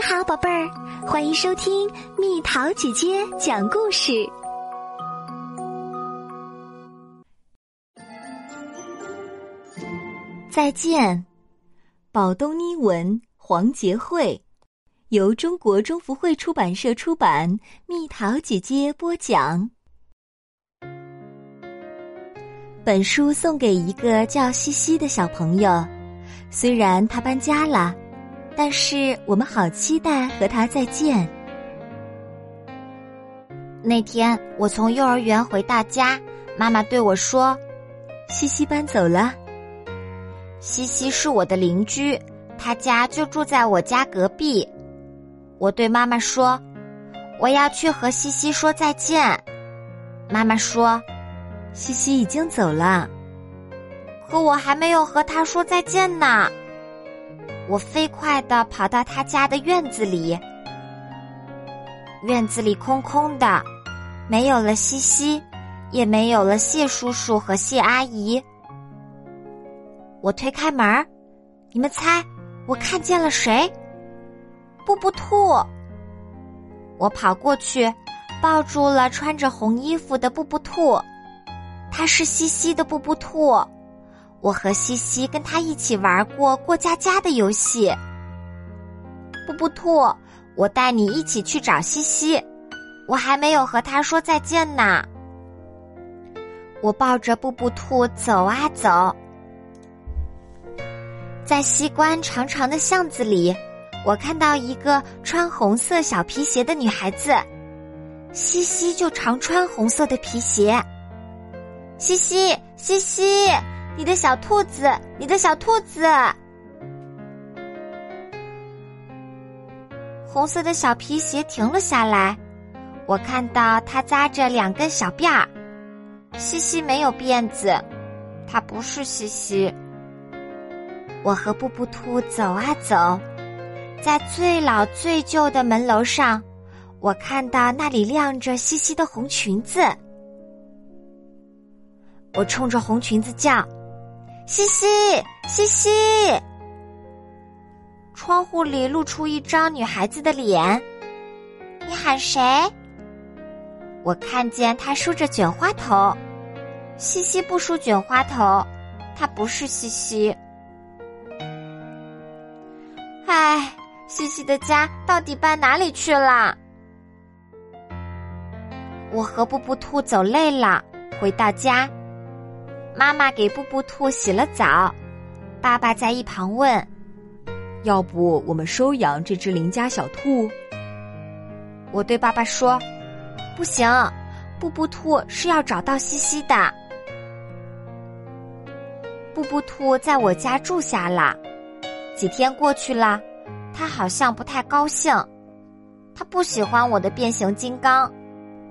你好，宝贝儿，欢迎收听蜜桃姐姐讲故事。再见，宝东尼文，黄杰慧，由中国中福会出版社出版，蜜桃姐姐播讲。本书送给一个叫西西的小朋友，虽然他搬家了。但是我们好期待和他再见。那天我从幼儿园回到家，妈妈对我说：“西西搬走了。”西西是我的邻居，他家就住在我家隔壁。我对妈妈说：“我要去和西西说再见。”妈妈说：“西西已经走了，可我还没有和他说再见呢。”我飞快地跑到他家的院子里，院子里空空的，没有了西西，也没有了谢叔叔和谢阿姨。我推开门你们猜我看见了谁？布布兔。我跑过去，抱住了穿着红衣服的布布兔，它是西西的布布兔。我和西西跟他一起玩过过家家的游戏。布布兔，我带你一起去找西西，我还没有和他说再见呢。我抱着布布兔走啊走，在西关长长的巷子里，我看到一个穿红色小皮鞋的女孩子，西西就常穿红色的皮鞋。西西，西西。你的小兔子，你的小兔子，红色的小皮鞋停了下来。我看到它扎着两根小辫儿。西西没有辫子，它不是西西。我和布布兔走啊走，在最老最旧的门楼上，我看到那里亮着西西的红裙子。我冲着红裙子叫。西西，西西，窗户里露出一张女孩子的脸。你喊谁？我看见她梳着卷花头。西西不梳卷花头，她不是西西。唉，西西的家到底搬哪里去了？我和布布兔走累了，回到家。妈妈给布布兔洗了澡，爸爸在一旁问：“要不我们收养这只邻家小兔？”我对爸爸说：“不行，布布兔是要找到西西的。”布布兔在我家住下了，几天过去了，他好像不太高兴，他不喜欢我的变形金刚，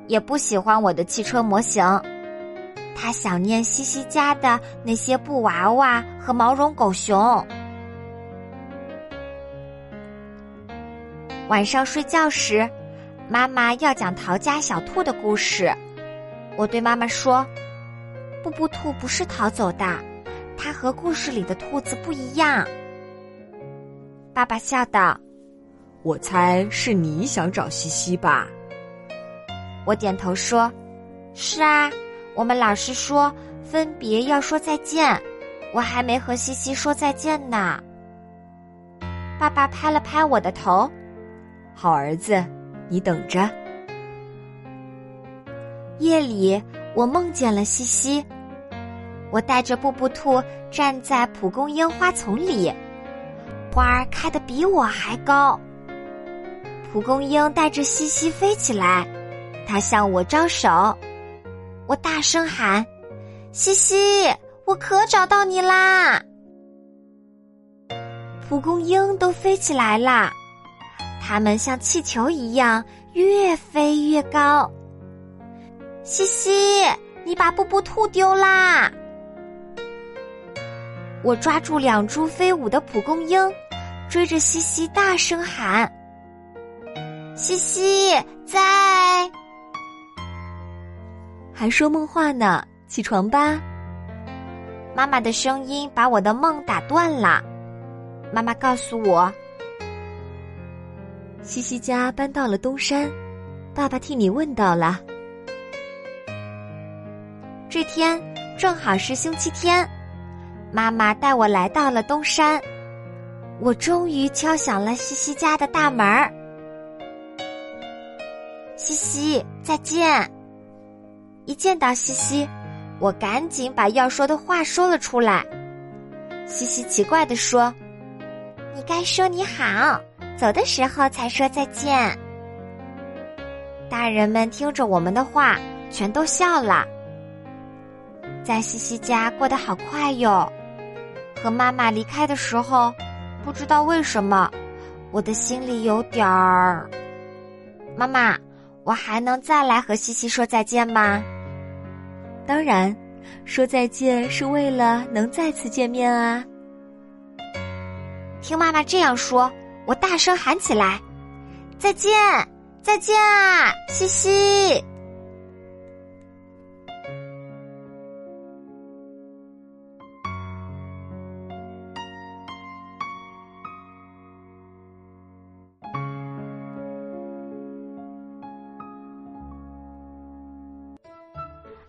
也不喜欢我的汽车模型。他想念西西家的那些布娃娃和毛绒狗熊。晚上睡觉时，妈妈要讲逃家小兔的故事。我对妈妈说：“布布兔不是逃走的，它和故事里的兔子不一样。”爸爸笑道：“我猜是你想找西西吧？”我点头说：“是啊。”我们老师说分别要说再见，我还没和西西说再见呢。爸爸拍了拍我的头，好儿子，你等着。夜里，我梦见了西西，我带着布布兔站在蒲公英花丛里，花儿开得比我还高。蒲公英带着西西飞起来，它向我招手。我大声喊：“西西，我可找到你啦！”蒲公英都飞起来啦，它们像气球一样越飞越高。西西，你把布布兔丢啦！我抓住两株飞舞的蒲公英，追着西西大声喊：“西西，在！”还说梦话呢，起床吧。妈妈的声音把我的梦打断了。妈妈告诉我，西西家搬到了东山，爸爸替你问到了。这天正好是星期天，妈妈带我来到了东山，我终于敲响了西西家的大门儿。西西，再见！一见到西西，我赶紧把要说的话说了出来。西西奇怪的说：“你该说你好，走的时候才说再见。”大人们听着我们的话，全都笑了。在西西家过得好快哟，和妈妈离开的时候，不知道为什么，我的心里有点儿……妈妈，我还能再来和西西说再见吗？当然，说再见是为了能再次见面啊！听妈妈这样说，我大声喊起来：“再见，再见啊，西西！”